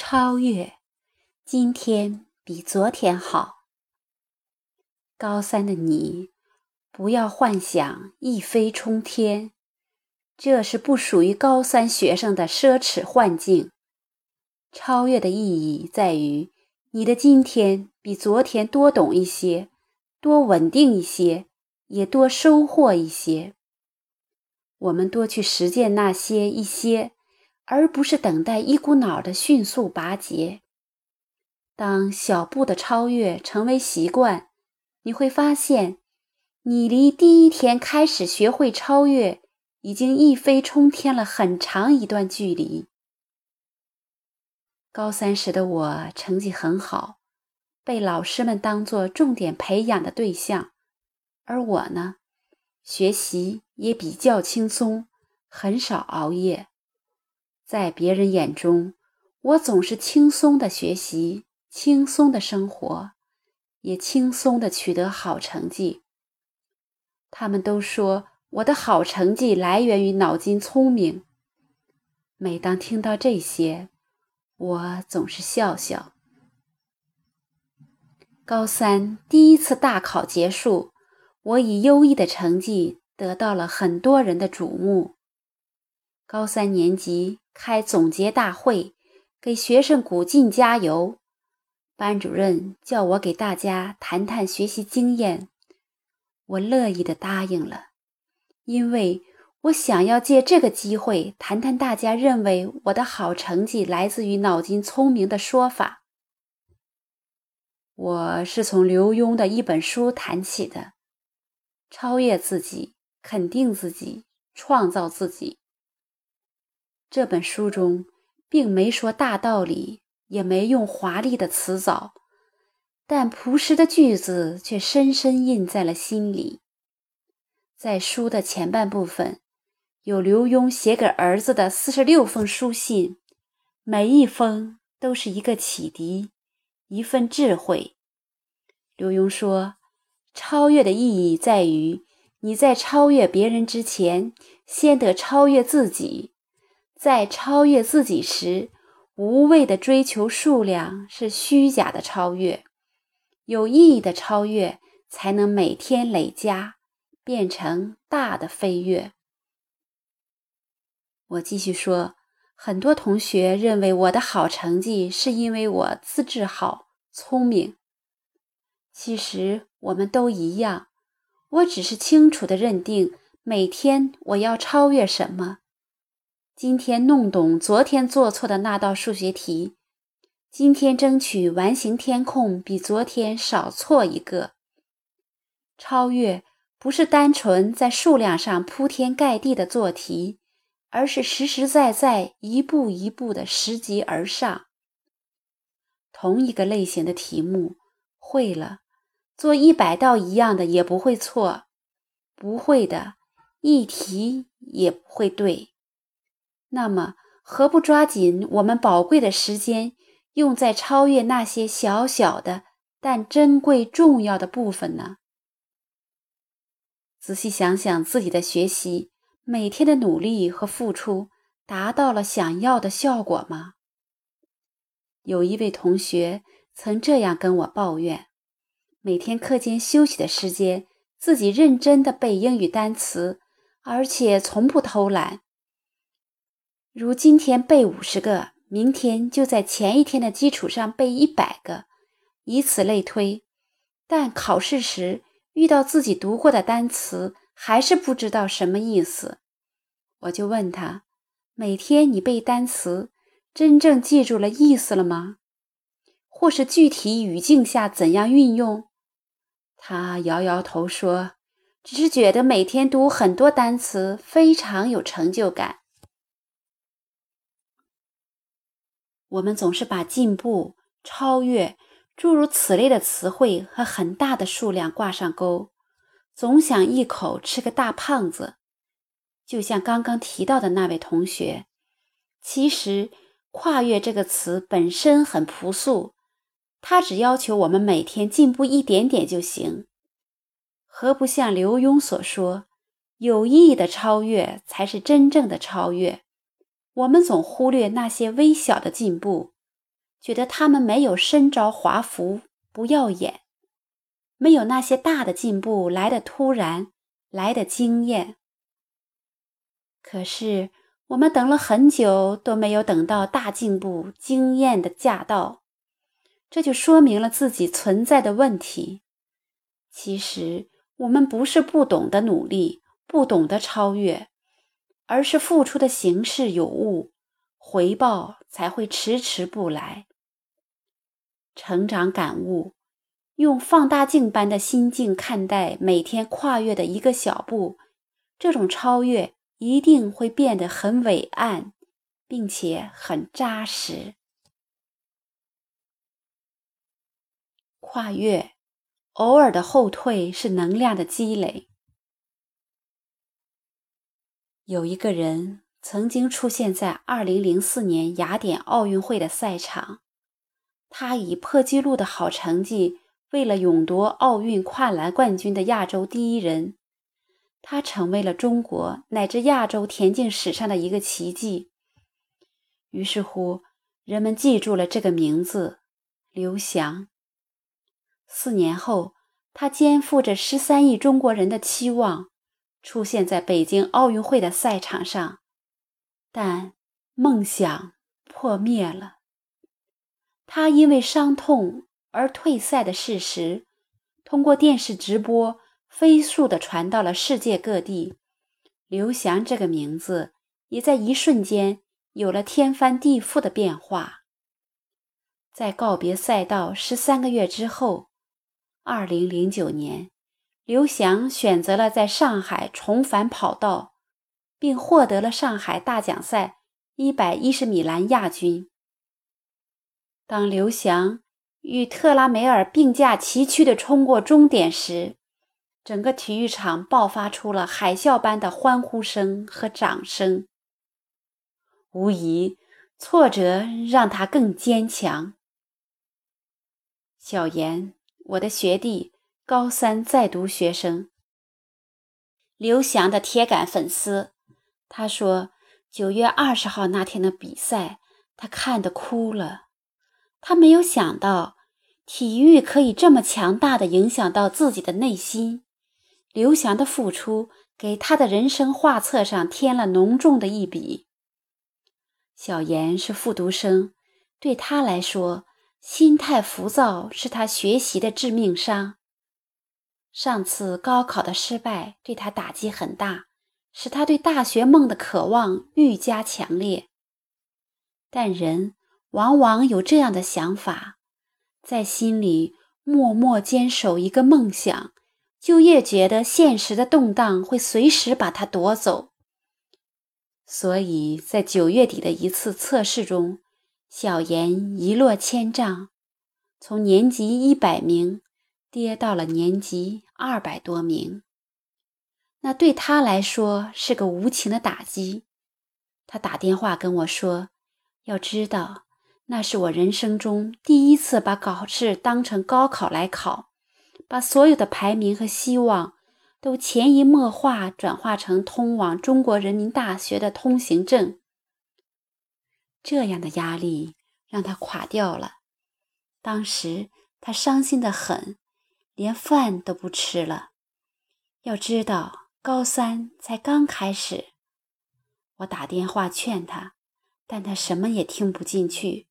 超越，今天比昨天好。高三的你，不要幻想一飞冲天，这是不属于高三学生的奢侈幻境。超越的意义在于，你的今天比昨天多懂一些，多稳定一些，也多收获一些。我们多去实践那些一些。而不是等待一股脑的迅速拔节。当小步的超越成为习惯，你会发现，你离第一天开始学会超越，已经一飞冲天了很长一段距离。高三时的我成绩很好，被老师们当作重点培养的对象，而我呢，学习也比较轻松，很少熬夜。在别人眼中，我总是轻松的学习，轻松的生活，也轻松的取得好成绩。他们都说我的好成绩来源于脑筋聪明。每当听到这些，我总是笑笑。高三第一次大考结束，我以优异的成绩得到了很多人的瞩目。高三年级。开总结大会，给学生鼓劲加油。班主任叫我给大家谈谈学习经验，我乐意的答应了，因为我想要借这个机会谈谈大家认为我的好成绩来自于脑筋聪明的说法。我是从刘墉的一本书谈起的，超越自己，肯定自己，创造自己。这本书中并没说大道理，也没用华丽的辞藻，但朴实的句子却深深印在了心里。在书的前半部分，有刘墉写给儿子的四十六封书信，每一封都是一个启迪，一份智慧。刘墉说：“超越的意义在于，你在超越别人之前，先得超越自己。”在超越自己时，无谓的追求数量是虚假的超越，有意义的超越才能每天累加，变成大的飞跃。我继续说，很多同学认为我的好成绩是因为我资质好、聪明。其实我们都一样，我只是清楚的认定每天我要超越什么。今天弄懂昨天做错的那道数学题，今天争取完形填空比昨天少错一个。超越不是单纯在数量上铺天盖地的做题，而是实实在在一步一步的拾级而上。同一个类型的题目会了，做一百道一样的也不会错；不会的，一题也不会对。那么，何不抓紧我们宝贵的时间，用在超越那些小小的但珍贵重要的部分呢？仔细想想自己的学习，每天的努力和付出，达到了想要的效果吗？有一位同学曾这样跟我抱怨：每天课间休息的时间，自己认真的背英语单词，而且从不偷懒。如今天背五十个，明天就在前一天的基础上背一百个，以此类推。但考试时遇到自己读过的单词，还是不知道什么意思。我就问他：每天你背单词，真正记住了意思了吗？或是具体语境下怎样运用？他摇摇头说：只是觉得每天读很多单词，非常有成就感。我们总是把进步、超越诸如此类的词汇和很大的数量挂上钩，总想一口吃个大胖子。就像刚刚提到的那位同学，其实“跨越”这个词本身很朴素，它只要求我们每天进步一点点就行。何不像刘墉所说，有意义的超越才是真正的超越？我们总忽略那些微小的进步，觉得他们没有身着华服，不耀眼，没有那些大的进步来的突然，来的惊艳。可是我们等了很久都没有等到大进步、惊艳的驾到，这就说明了自己存在的问题。其实我们不是不懂得努力，不懂得超越，而是付出的形式有误，回报才会迟迟不来。成长感悟，用放大镜般的心境看待每天跨越的一个小步，这种超越一定会变得很伟岸，并且很扎实。跨越，偶尔的后退是能量的积累。有一个人曾经出现在2004年雅典奥运会的赛场。他以破纪录的好成绩，为了勇夺奥运跨栏冠军的亚洲第一人，他成为了中国乃至亚洲田径史上的一个奇迹。于是乎，人们记住了这个名字——刘翔。四年后，他肩负着十三亿中国人的期望，出现在北京奥运会的赛场上，但梦想破灭了。他因为伤痛而退赛的事实，通过电视直播飞速地传到了世界各地。刘翔这个名字也在一瞬间有了天翻地覆的变化。在告别赛道十三个月之后，二零零九年，刘翔选择了在上海重返跑道，并获得了上海大奖赛一百一十米栏亚军。当刘翔与特拉梅尔并驾齐驱地冲过终点时，整个体育场爆发出了海啸般的欢呼声和掌声。无疑，挫折让他更坚强。小严，我的学弟，高三在读学生，刘翔的铁杆粉丝。他说，九月二十号那天的比赛，他看得哭了。他没有想到，体育可以这么强大的影响到自己的内心。刘翔的付出给他的人生画册上添了浓重的一笔。小严是复读生，对他来说，心态浮躁是他学习的致命伤。上次高考的失败对他打击很大，使他对大学梦的渴望愈加强烈。但人。往往有这样的想法，在心里默默坚守一个梦想，就越觉得现实的动荡会随时把它夺走。所以在九月底的一次测试中，小严一落千丈，从年级一百名跌到了年级二百多名。那对他来说是个无情的打击。他打电话跟我说：“要知道。”那是我人生中第一次把考试当成高考来考，把所有的排名和希望都潜移默化转化成通往中国人民大学的通行证。这样的压力让他垮掉了。当时他伤心的很，连饭都不吃了。要知道，高三才刚开始。我打电话劝他，但他什么也听不进去。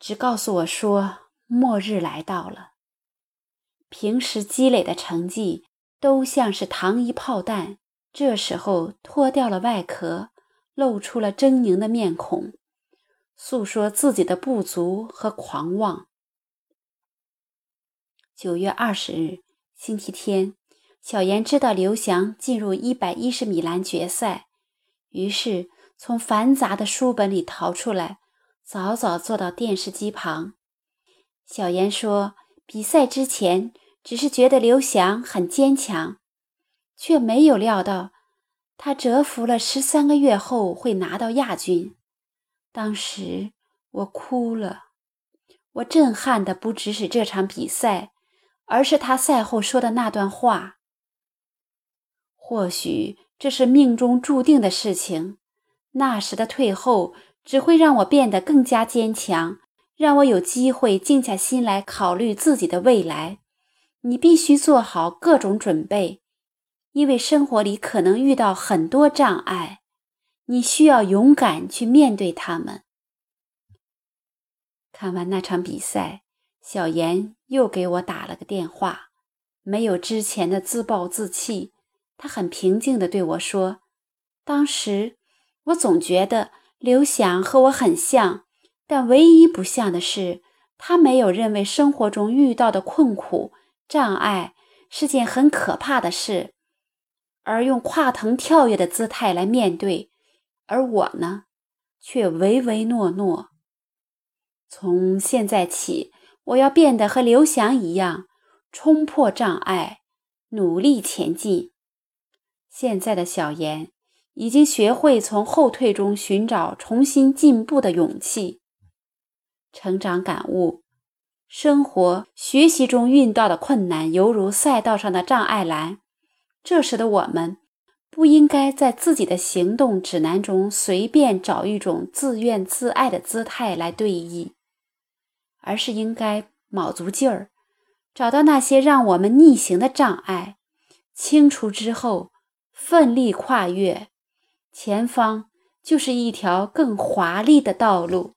只告诉我说，末日来到了。平时积累的成绩都像是糖衣炮弹，这时候脱掉了外壳，露出了狰狞的面孔，诉说自己的不足和狂妄。九月二十日，星期天，小严知道刘翔进入一百一十米栏决赛，于是从繁杂的书本里逃出来。早早坐到电视机旁，小严说：“比赛之前只是觉得刘翔很坚强，却没有料到他蛰伏了十三个月后会拿到亚军。当时我哭了，我震撼的不只是这场比赛，而是他赛后说的那段话。或许这是命中注定的事情，那时的退后。”只会让我变得更加坚强，让我有机会静下心来考虑自己的未来。你必须做好各种准备，因为生活里可能遇到很多障碍，你需要勇敢去面对他们。看完那场比赛，小严又给我打了个电话，没有之前的自暴自弃，他很平静地对我说：“当时我总觉得刘翔和我很像，但唯一不像的是，他没有认为生活中遇到的困苦。”障碍是件很可怕的事，而用跨腾跳跃的姿态来面对，而我呢，却唯唯诺诺。从现在起，我要变得和刘翔一样，冲破障碍，努力前进。现在的小严已经学会从后退中寻找重新进步的勇气，成长感悟。生活、学习中遇到的困难，犹如赛道上的障碍栏。这时的我们，不应该在自己的行动指南中随便找一种自怨自艾的姿态来对弈，而是应该卯足劲儿，找到那些让我们逆行的障碍，清除之后，奋力跨越，前方就是一条更华丽的道路。